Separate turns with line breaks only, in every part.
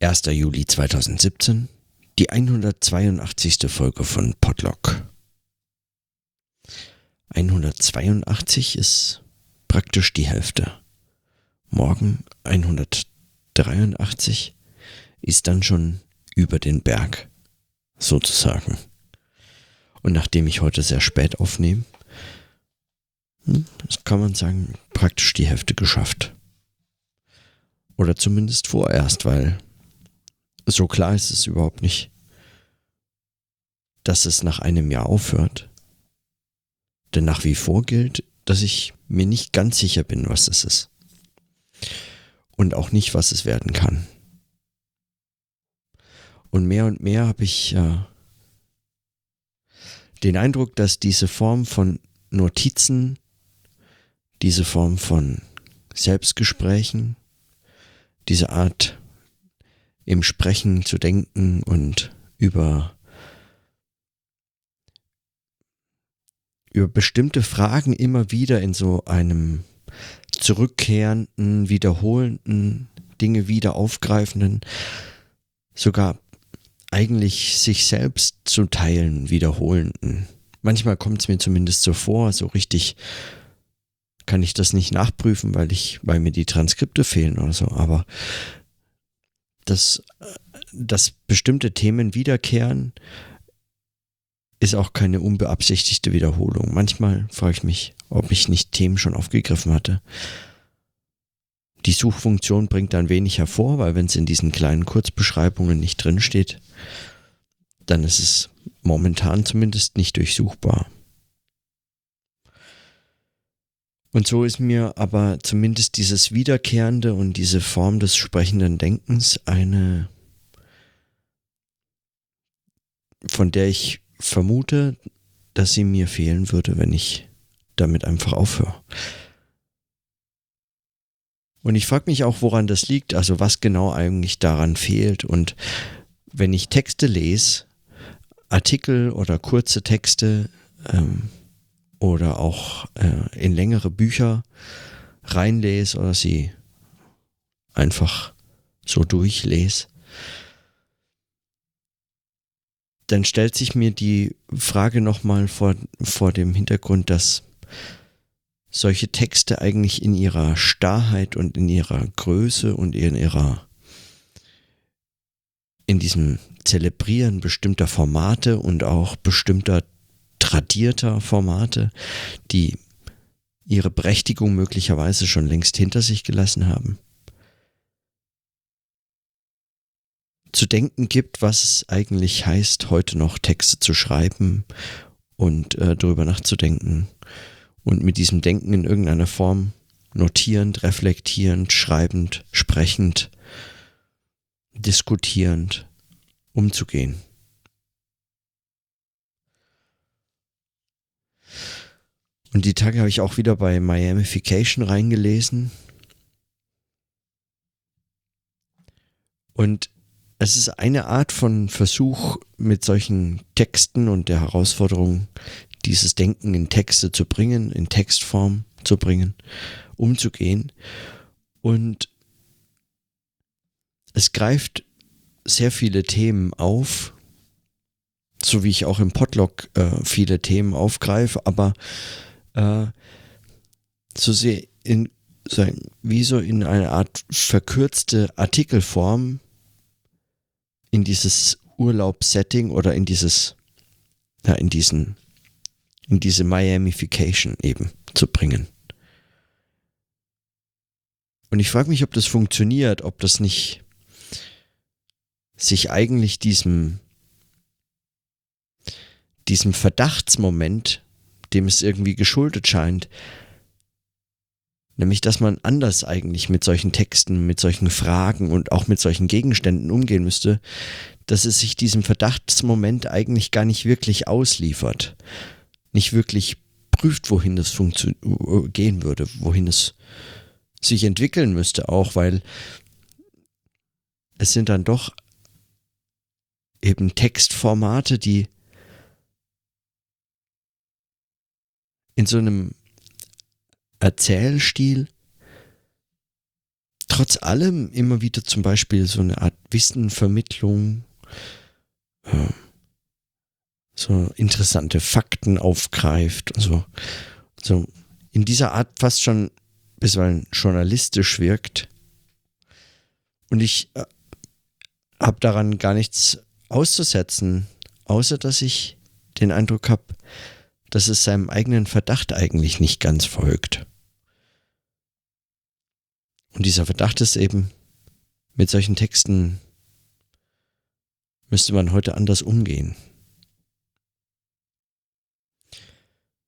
1. Juli 2017, die 182. Folge von Podlock. 182 ist praktisch die Hälfte. Morgen 183 ist dann schon über den Berg, sozusagen. Und nachdem ich heute sehr spät aufnehme, hm, kann man sagen, praktisch die Hälfte geschafft. Oder zumindest vorerst, weil so klar ist es überhaupt nicht, dass es nach einem Jahr aufhört. Denn nach wie vor gilt, dass ich mir nicht ganz sicher bin, was es ist. Und auch nicht, was es werden kann. Und mehr und mehr habe ich äh, den Eindruck, dass diese Form von Notizen, diese Form von Selbstgesprächen, diese Art im Sprechen zu denken und über über bestimmte Fragen immer wieder in so einem zurückkehrenden, wiederholenden, Dinge wieder aufgreifenden, sogar eigentlich sich selbst zu teilen, wiederholenden. Manchmal kommt es mir zumindest so vor, so richtig kann ich das nicht nachprüfen, weil ich, weil mir die Transkripte fehlen oder so, aber dass, dass bestimmte Themen wiederkehren, ist auch keine unbeabsichtigte Wiederholung. Manchmal frage ich mich, ob ich nicht Themen schon aufgegriffen hatte. Die Suchfunktion bringt dann wenig hervor, weil wenn es in diesen kleinen Kurzbeschreibungen nicht drinsteht, dann ist es momentan zumindest nicht durchsuchbar. Und so ist mir aber zumindest dieses Wiederkehrende und diese Form des sprechenden Denkens eine, von der ich vermute, dass sie mir fehlen würde, wenn ich damit einfach aufhöre. Und ich frage mich auch, woran das liegt, also was genau eigentlich daran fehlt. Und wenn ich Texte lese, Artikel oder kurze Texte, ähm, oder auch äh, in längere Bücher reinlese oder sie einfach so durchlese, dann stellt sich mir die Frage nochmal vor, vor dem Hintergrund, dass solche Texte eigentlich in ihrer Starrheit und in ihrer Größe und in ihrer in diesem Zelebrieren bestimmter Formate und auch bestimmter tradierter Formate, die ihre Berechtigung möglicherweise schon längst hinter sich gelassen haben. Zu denken gibt, was es eigentlich heißt, heute noch Texte zu schreiben und äh, darüber nachzudenken und mit diesem Denken in irgendeiner Form notierend, reflektierend, schreibend, sprechend, diskutierend umzugehen. Und die Tage habe ich auch wieder bei Miamification reingelesen. Und es ist eine Art von Versuch, mit solchen Texten und der Herausforderung, dieses Denken in Texte zu bringen, in Textform zu bringen, umzugehen. Und es greift sehr viele Themen auf, so wie ich auch im Podlog äh, viele Themen aufgreife, aber äh, so sehr in so wie so in eine Art verkürzte Artikelform in dieses Urlaubssetting oder in dieses ja, in diesen in diese Miamification eben zu bringen. Und ich frage mich, ob das funktioniert, ob das nicht sich eigentlich diesem diesem Verdachtsmoment dem es irgendwie geschuldet scheint. Nämlich, dass man anders eigentlich mit solchen Texten, mit solchen Fragen und auch mit solchen Gegenständen umgehen müsste, dass es sich diesem Verdachtsmoment eigentlich gar nicht wirklich ausliefert. Nicht wirklich prüft, wohin es gehen würde, wohin es sich entwickeln müsste, auch weil es sind dann doch eben Textformate, die in so einem Erzählstil trotz allem immer wieder zum Beispiel so eine Art Wissenvermittlung, äh, so interessante Fakten aufgreift und so. So in dieser Art fast schon bisweilen journalistisch wirkt. Und ich äh, habe daran gar nichts auszusetzen, außer dass ich den Eindruck habe, dass es seinem eigenen Verdacht eigentlich nicht ganz folgt. Und dieser Verdacht ist eben, mit solchen Texten müsste man heute anders umgehen.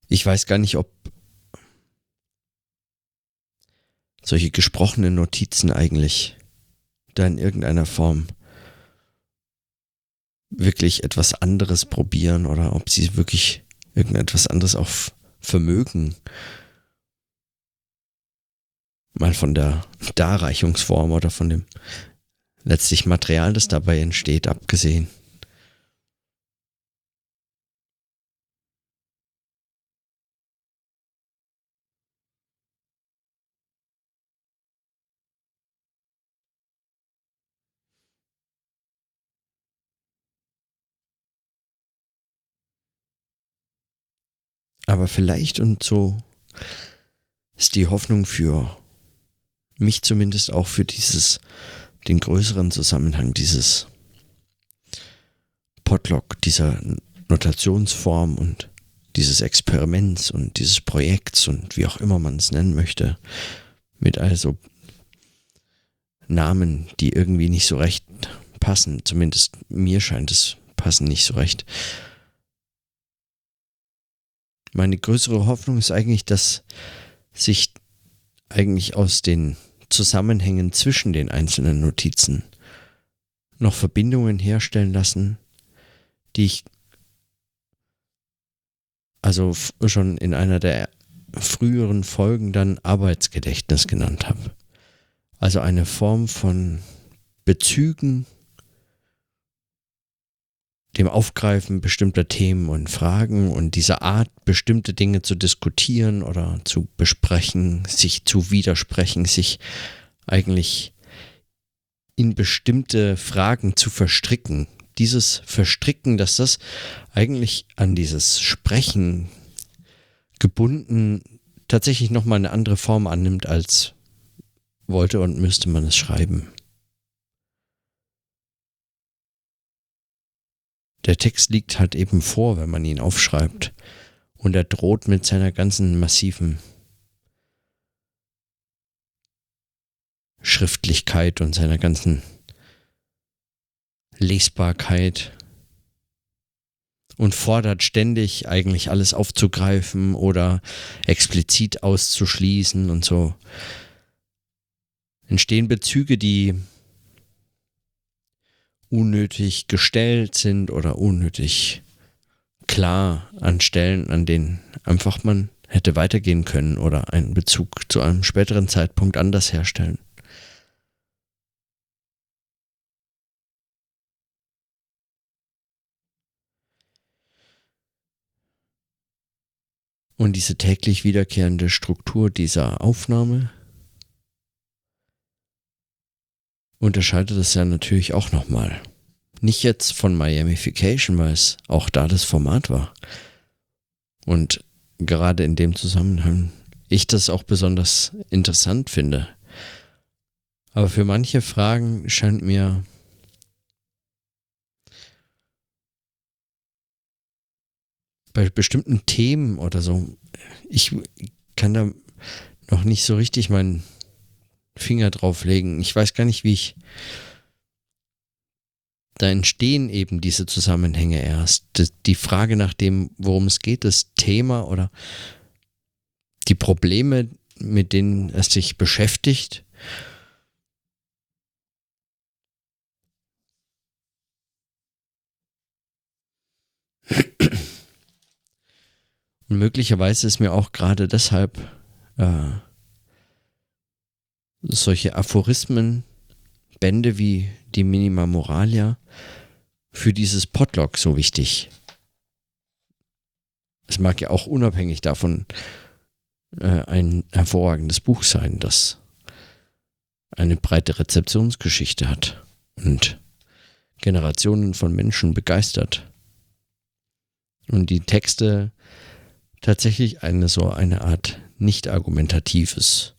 Ich weiß gar nicht, ob solche gesprochenen Notizen eigentlich da in irgendeiner Form wirklich etwas anderes probieren oder ob sie wirklich irgendetwas anderes auch vermögen. Mal von der Darreichungsform oder von dem letztlich Material, das dabei entsteht, abgesehen. Aber vielleicht und so ist die Hoffnung für mich zumindest auch für dieses, den größeren Zusammenhang dieses Potlock, dieser Notationsform und dieses Experiments und dieses Projekts und wie auch immer man es nennen möchte, mit also Namen, die irgendwie nicht so recht passen, zumindest mir scheint es passen nicht so recht, meine größere Hoffnung ist eigentlich, dass sich eigentlich aus den Zusammenhängen zwischen den einzelnen Notizen noch Verbindungen herstellen lassen, die ich also schon in einer der früheren Folgen dann Arbeitsgedächtnis genannt habe. Also eine Form von Bezügen dem Aufgreifen bestimmter Themen und Fragen und dieser Art, bestimmte Dinge zu diskutieren oder zu besprechen, sich zu widersprechen, sich eigentlich in bestimmte Fragen zu verstricken. Dieses Verstricken, dass das eigentlich an dieses Sprechen gebunden tatsächlich nochmal eine andere Form annimmt, als wollte und müsste man es schreiben. Der Text liegt halt eben vor, wenn man ihn aufschreibt. Und er droht mit seiner ganzen massiven Schriftlichkeit und seiner ganzen Lesbarkeit und fordert ständig eigentlich alles aufzugreifen oder explizit auszuschließen und so entstehen Bezüge, die unnötig gestellt sind oder unnötig klar an Stellen, an denen einfach man hätte weitergehen können oder einen Bezug zu einem späteren Zeitpunkt anders herstellen. Und diese täglich wiederkehrende Struktur dieser Aufnahme unterscheidet es ja natürlich auch nochmal. Nicht jetzt von Miamification, weil es auch da das Format war. Und gerade in dem Zusammenhang ich das auch besonders interessant finde. Aber für manche Fragen scheint mir bei bestimmten Themen oder so, ich kann da noch nicht so richtig meinen Finger drauflegen. Ich weiß gar nicht, wie ich. Da entstehen eben diese Zusammenhänge erst. Die Frage nach dem, worum es geht, das Thema oder die Probleme, mit denen es sich beschäftigt. Und möglicherweise ist mir auch gerade deshalb äh, solche Aphorismen, Bände wie die Minima Moralia für dieses Potlock so wichtig. Es mag ja auch unabhängig davon äh, ein hervorragendes Buch sein, das eine breite Rezeptionsgeschichte hat und Generationen von Menschen begeistert. Und die Texte tatsächlich eine so eine Art nicht argumentatives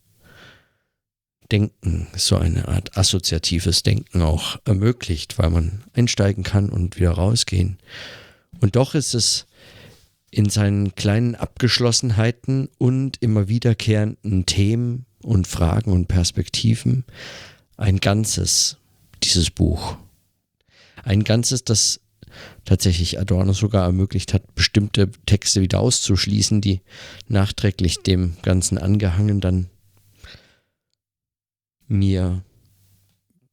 Denken, so eine Art assoziatives Denken auch ermöglicht, weil man einsteigen kann und wieder rausgehen. Und doch ist es in seinen kleinen Abgeschlossenheiten und immer wiederkehrenden Themen und Fragen und Perspektiven ein Ganzes, dieses Buch. Ein Ganzes, das tatsächlich Adorno sogar ermöglicht hat, bestimmte Texte wieder auszuschließen, die nachträglich dem Ganzen angehangen dann mir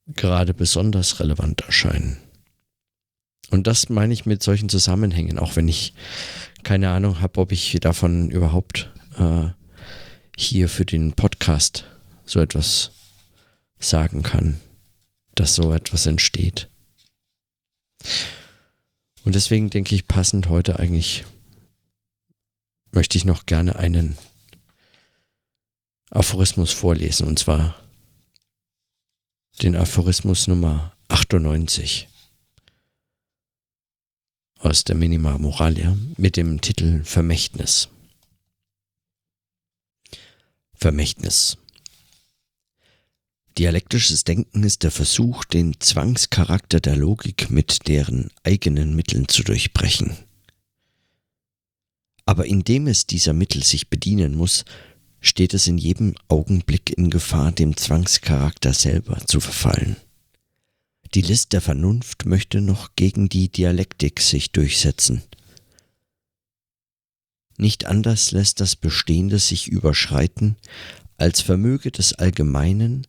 gerade besonders relevant erscheinen. Und das meine ich mit solchen Zusammenhängen, auch wenn ich keine Ahnung habe, ob ich davon überhaupt äh, hier für den Podcast so etwas sagen kann, dass so etwas entsteht. Und deswegen denke ich, passend heute eigentlich möchte ich noch gerne einen Aphorismus vorlesen, und zwar den Aphorismus Nummer 98 aus der Minima Moralia mit dem Titel Vermächtnis. Vermächtnis. Dialektisches Denken ist der Versuch, den Zwangscharakter der Logik mit deren eigenen Mitteln zu durchbrechen. Aber indem es dieser Mittel sich bedienen muss, steht es in jedem Augenblick in Gefahr, dem Zwangscharakter selber zu verfallen. Die List der Vernunft möchte noch gegen die Dialektik sich durchsetzen. Nicht anders lässt das Bestehende sich überschreiten, als vermöge des Allgemeinen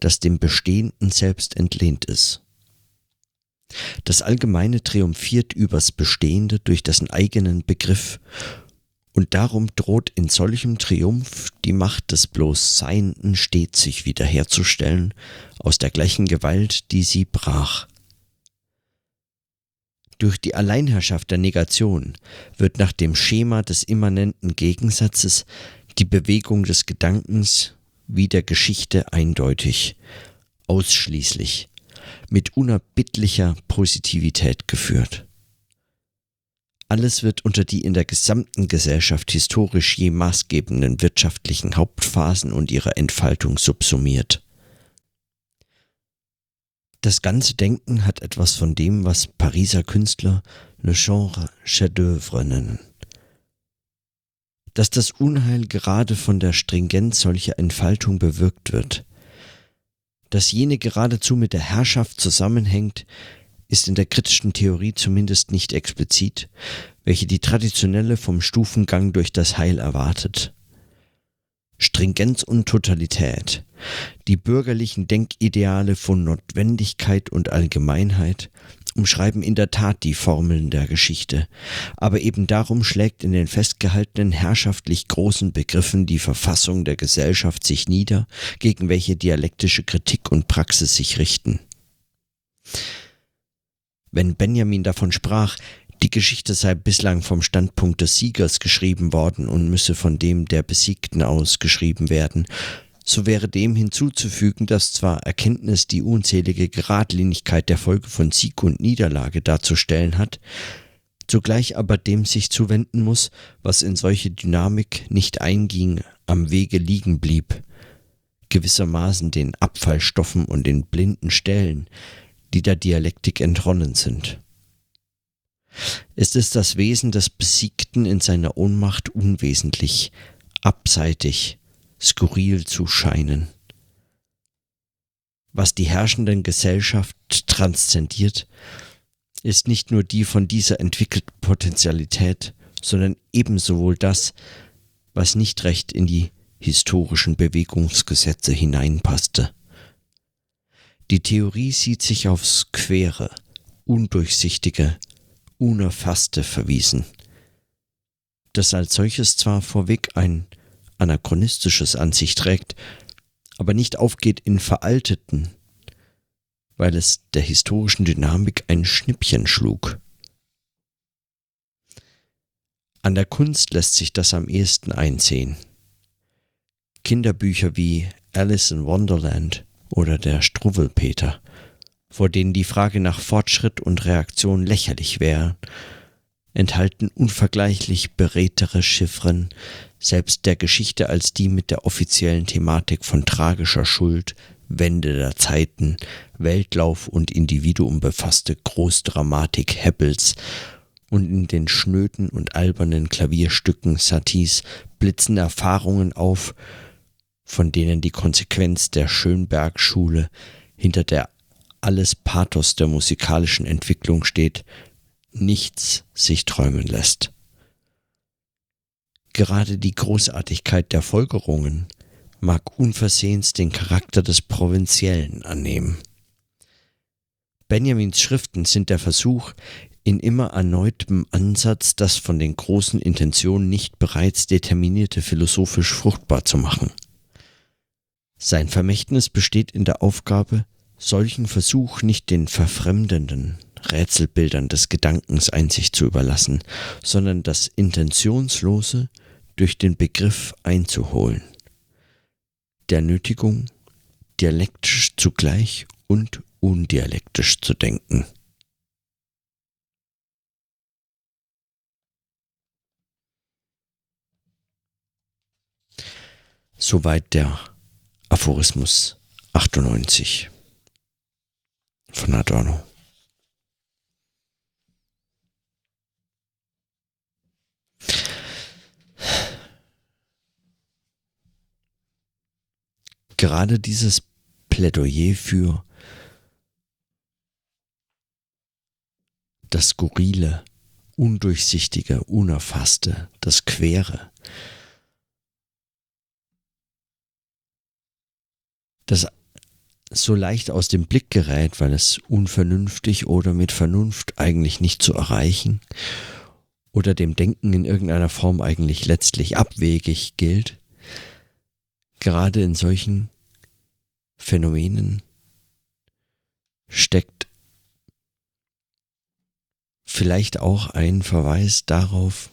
das dem Bestehenden selbst entlehnt ist. Das Allgemeine triumphiert übers Bestehende durch dessen eigenen Begriff, und darum droht in solchem Triumph die Macht des bloß Seienden stets sich wiederherzustellen aus der gleichen Gewalt, die sie brach. Durch die Alleinherrschaft der Negation wird nach dem Schema des immanenten Gegensatzes die Bewegung des Gedankens wie der Geschichte eindeutig, ausschließlich, mit unerbittlicher Positivität geführt. Alles wird unter die in der gesamten Gesellschaft historisch je maßgebenden wirtschaftlichen Hauptphasen und ihrer Entfaltung subsumiert. Das ganze Denken hat etwas von dem, was Pariser Künstler le genre chef-d'œuvre nennen dass das Unheil gerade von der Stringenz solcher Entfaltung bewirkt wird. Dass jene geradezu mit der Herrschaft zusammenhängt, ist in der kritischen Theorie zumindest nicht explizit, welche die traditionelle vom Stufengang durch das Heil erwartet. Stringenz und Totalität, die bürgerlichen Denkideale von Notwendigkeit und Allgemeinheit, umschreiben in der Tat die Formeln der Geschichte, aber eben darum schlägt in den festgehaltenen herrschaftlich großen Begriffen die Verfassung der Gesellschaft sich nieder, gegen welche dialektische Kritik und Praxis sich richten. Wenn Benjamin davon sprach, die Geschichte sei bislang vom Standpunkt des Siegers geschrieben worden und müsse von dem der Besiegten aus geschrieben werden, so wäre dem hinzuzufügen, dass zwar Erkenntnis die unzählige Geradlinigkeit der Folge von Sieg und Niederlage darzustellen hat, zugleich aber dem sich zuwenden muss, was in solche Dynamik nicht einging, am Wege liegen blieb, gewissermaßen den Abfallstoffen und den blinden Stellen, die der Dialektik entronnen sind. Es ist das Wesen des Besiegten in seiner Ohnmacht unwesentlich, abseitig, skurril zu scheinen. Was die herrschenden Gesellschaft transzendiert, ist nicht nur die von dieser entwickelten Potentialität, sondern ebenso wohl das, was nicht recht in die historischen Bewegungsgesetze hineinpasste. Die Theorie sieht sich aufs Quere, Undurchsichtige, Unerfasste verwiesen, das als solches zwar vorweg ein anachronistisches an sich trägt, aber nicht aufgeht in veralteten, weil es der historischen Dynamik ein Schnippchen schlug. An der Kunst lässt sich das am ehesten einsehen. Kinderbücher wie Alice in Wonderland oder der Struwwelpeter vor denen die Frage nach Fortschritt und Reaktion lächerlich wäre, enthalten unvergleichlich beredtere Chiffren, selbst der Geschichte als die mit der offiziellen Thematik von tragischer Schuld, Wende der Zeiten, Weltlauf und Individuum befasste Großdramatik Hebbels und in den schnöden und albernen Klavierstücken Saties blitzen Erfahrungen auf, von denen die Konsequenz der Schönberg-Schule hinter der alles Pathos der musikalischen Entwicklung steht, nichts sich träumen lässt. Gerade die Großartigkeit der Folgerungen mag unversehens den Charakter des Provinziellen annehmen. Benjamins Schriften sind der Versuch, in immer erneutem Ansatz das von den großen Intentionen nicht bereits determinierte philosophisch fruchtbar zu machen. Sein Vermächtnis besteht in der Aufgabe, solchen Versuch nicht den verfremdenden Rätselbildern des Gedankens Einsicht zu überlassen, sondern das Intentionslose durch den Begriff einzuholen. Der Nötigung, dialektisch zugleich und undialektisch zu denken. Soweit der Aphorismus 98 von Adorno. Gerade dieses Plädoyer für das Skurrile, Undurchsichtige, Unerfasste, das Quere, das so leicht aus dem Blick gerät, weil es unvernünftig oder mit Vernunft eigentlich nicht zu erreichen oder dem Denken in irgendeiner Form eigentlich letztlich abwegig gilt, gerade in solchen Phänomenen steckt vielleicht auch ein Verweis darauf,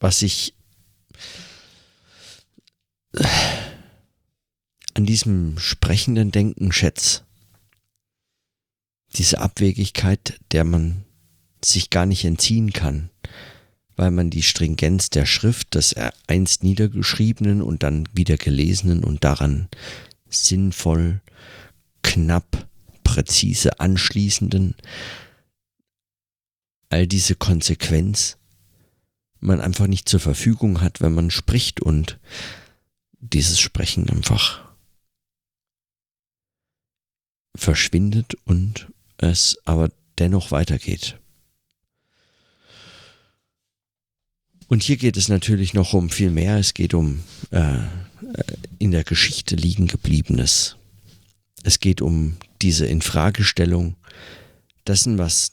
was ich an diesem sprechenden Denken schätze. Diese Abwegigkeit, der man sich gar nicht entziehen kann, weil man die Stringenz der Schrift, des einst niedergeschriebenen und dann wieder gelesenen und daran sinnvoll, knapp, präzise anschließenden, all diese Konsequenz man einfach nicht zur Verfügung hat, wenn man spricht und dieses Sprechen einfach verschwindet und es aber dennoch weitergeht. Und hier geht es natürlich noch um viel mehr. Es geht um äh, in der Geschichte liegen gebliebenes. Es geht um diese Infragestellung dessen, was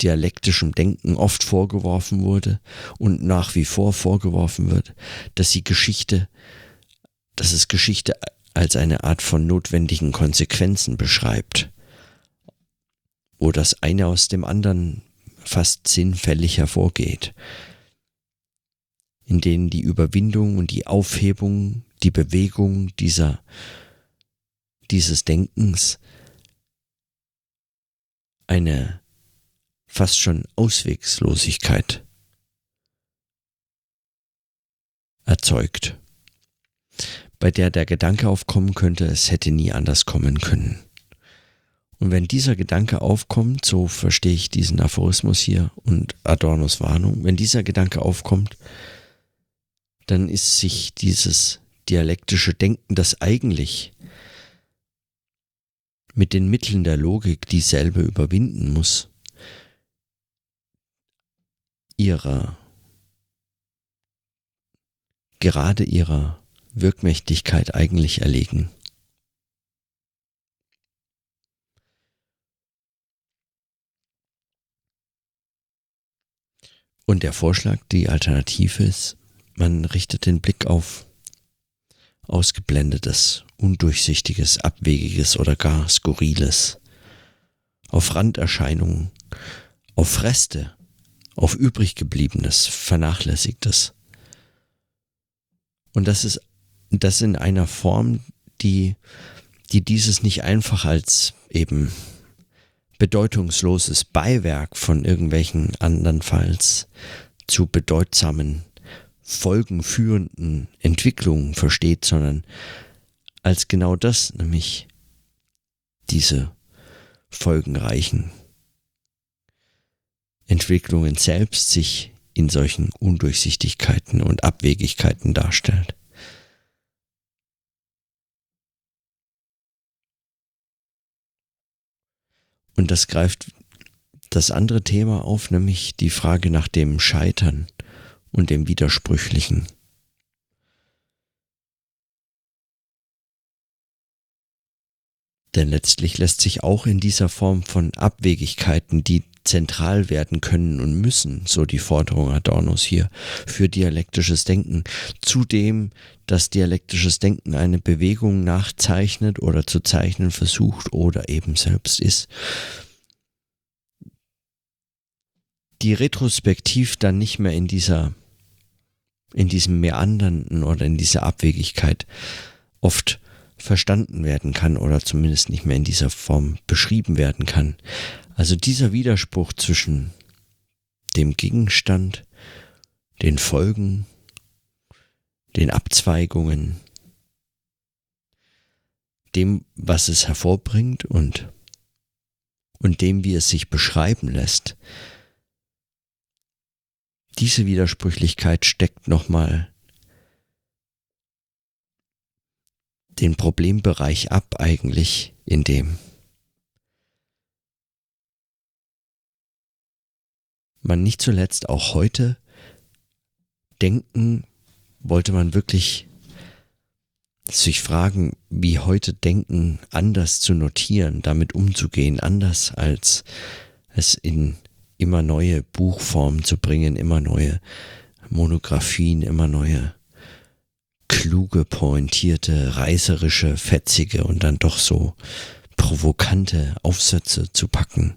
dialektischem Denken oft vorgeworfen wurde und nach wie vor vorgeworfen wird, dass sie Geschichte, dass es Geschichte als eine Art von notwendigen Konsequenzen beschreibt, wo das eine aus dem anderen fast sinnfällig hervorgeht, in denen die Überwindung und die Aufhebung, die Bewegung dieser, dieses Denkens eine fast schon Auswegslosigkeit erzeugt bei der der Gedanke aufkommen könnte, es hätte nie anders kommen können. Und wenn dieser Gedanke aufkommt, so verstehe ich diesen Aphorismus hier und Adornos Warnung, wenn dieser Gedanke aufkommt, dann ist sich dieses dialektische Denken, das eigentlich mit den Mitteln der Logik dieselbe überwinden muss, ihrer, gerade ihrer Wirkmächtigkeit eigentlich erlegen. Und der Vorschlag, die Alternative ist, man richtet den Blick auf ausgeblendetes, undurchsichtiges, abwegiges oder gar skurriles, auf Randerscheinungen, auf Reste, auf übriggebliebenes, vernachlässigtes. Und das ist das in einer Form, die, die dieses nicht einfach als eben bedeutungsloses Beiwerk von irgendwelchen andernfalls zu bedeutsamen, folgenführenden Entwicklungen versteht, sondern als genau das, nämlich diese folgenreichen Entwicklungen selbst sich in solchen Undurchsichtigkeiten und Abwegigkeiten darstellt. Und das greift das andere Thema auf, nämlich die Frage nach dem Scheitern und dem Widersprüchlichen. Denn letztlich lässt sich auch in dieser Form von Abwegigkeiten, die zentral werden können und müssen, so die Forderung Adornos hier, für dialektisches Denken. Zudem, dass dialektisches Denken eine Bewegung nachzeichnet oder zu zeichnen versucht oder eben selbst ist. Die retrospektiv dann nicht mehr in dieser, in diesem Meandernden oder in dieser Abwegigkeit oft verstanden werden kann oder zumindest nicht mehr in dieser Form beschrieben werden kann. Also dieser Widerspruch zwischen dem Gegenstand, den Folgen, den Abzweigungen, dem, was es hervorbringt und, und dem, wie es sich beschreiben lässt. Diese Widersprüchlichkeit steckt nochmal den Problembereich ab eigentlich in dem. man nicht zuletzt auch heute denken, wollte man wirklich sich fragen, wie heute Denken anders zu notieren, damit umzugehen, anders als es in immer neue Buchformen zu bringen, immer neue Monographien, immer neue kluge, pointierte, reißerische, fetzige und dann doch so provokante Aufsätze zu packen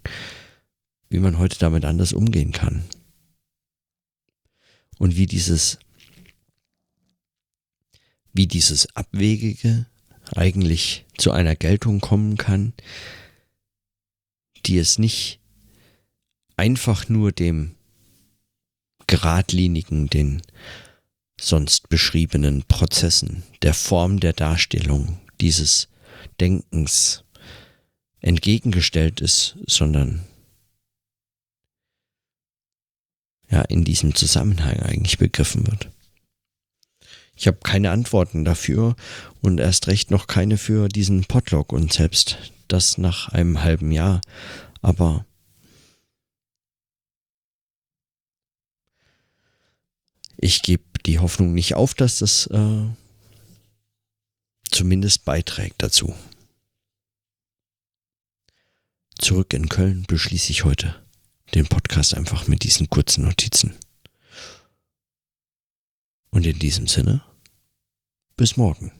wie man heute damit anders umgehen kann. Und wie dieses, wie dieses Abwegige eigentlich zu einer Geltung kommen kann, die es nicht einfach nur dem geradlinigen, den sonst beschriebenen Prozessen, der Form der Darstellung dieses Denkens entgegengestellt ist, sondern ja in diesem Zusammenhang eigentlich begriffen wird. Ich habe keine Antworten dafür und erst recht noch keine für diesen Podlog und selbst das nach einem halben Jahr. Aber ich gebe die Hoffnung nicht auf, dass das äh, zumindest beiträgt dazu. Zurück in Köln beschließe ich heute den Podcast einfach mit diesen kurzen Notizen. Und in diesem Sinne, bis morgen.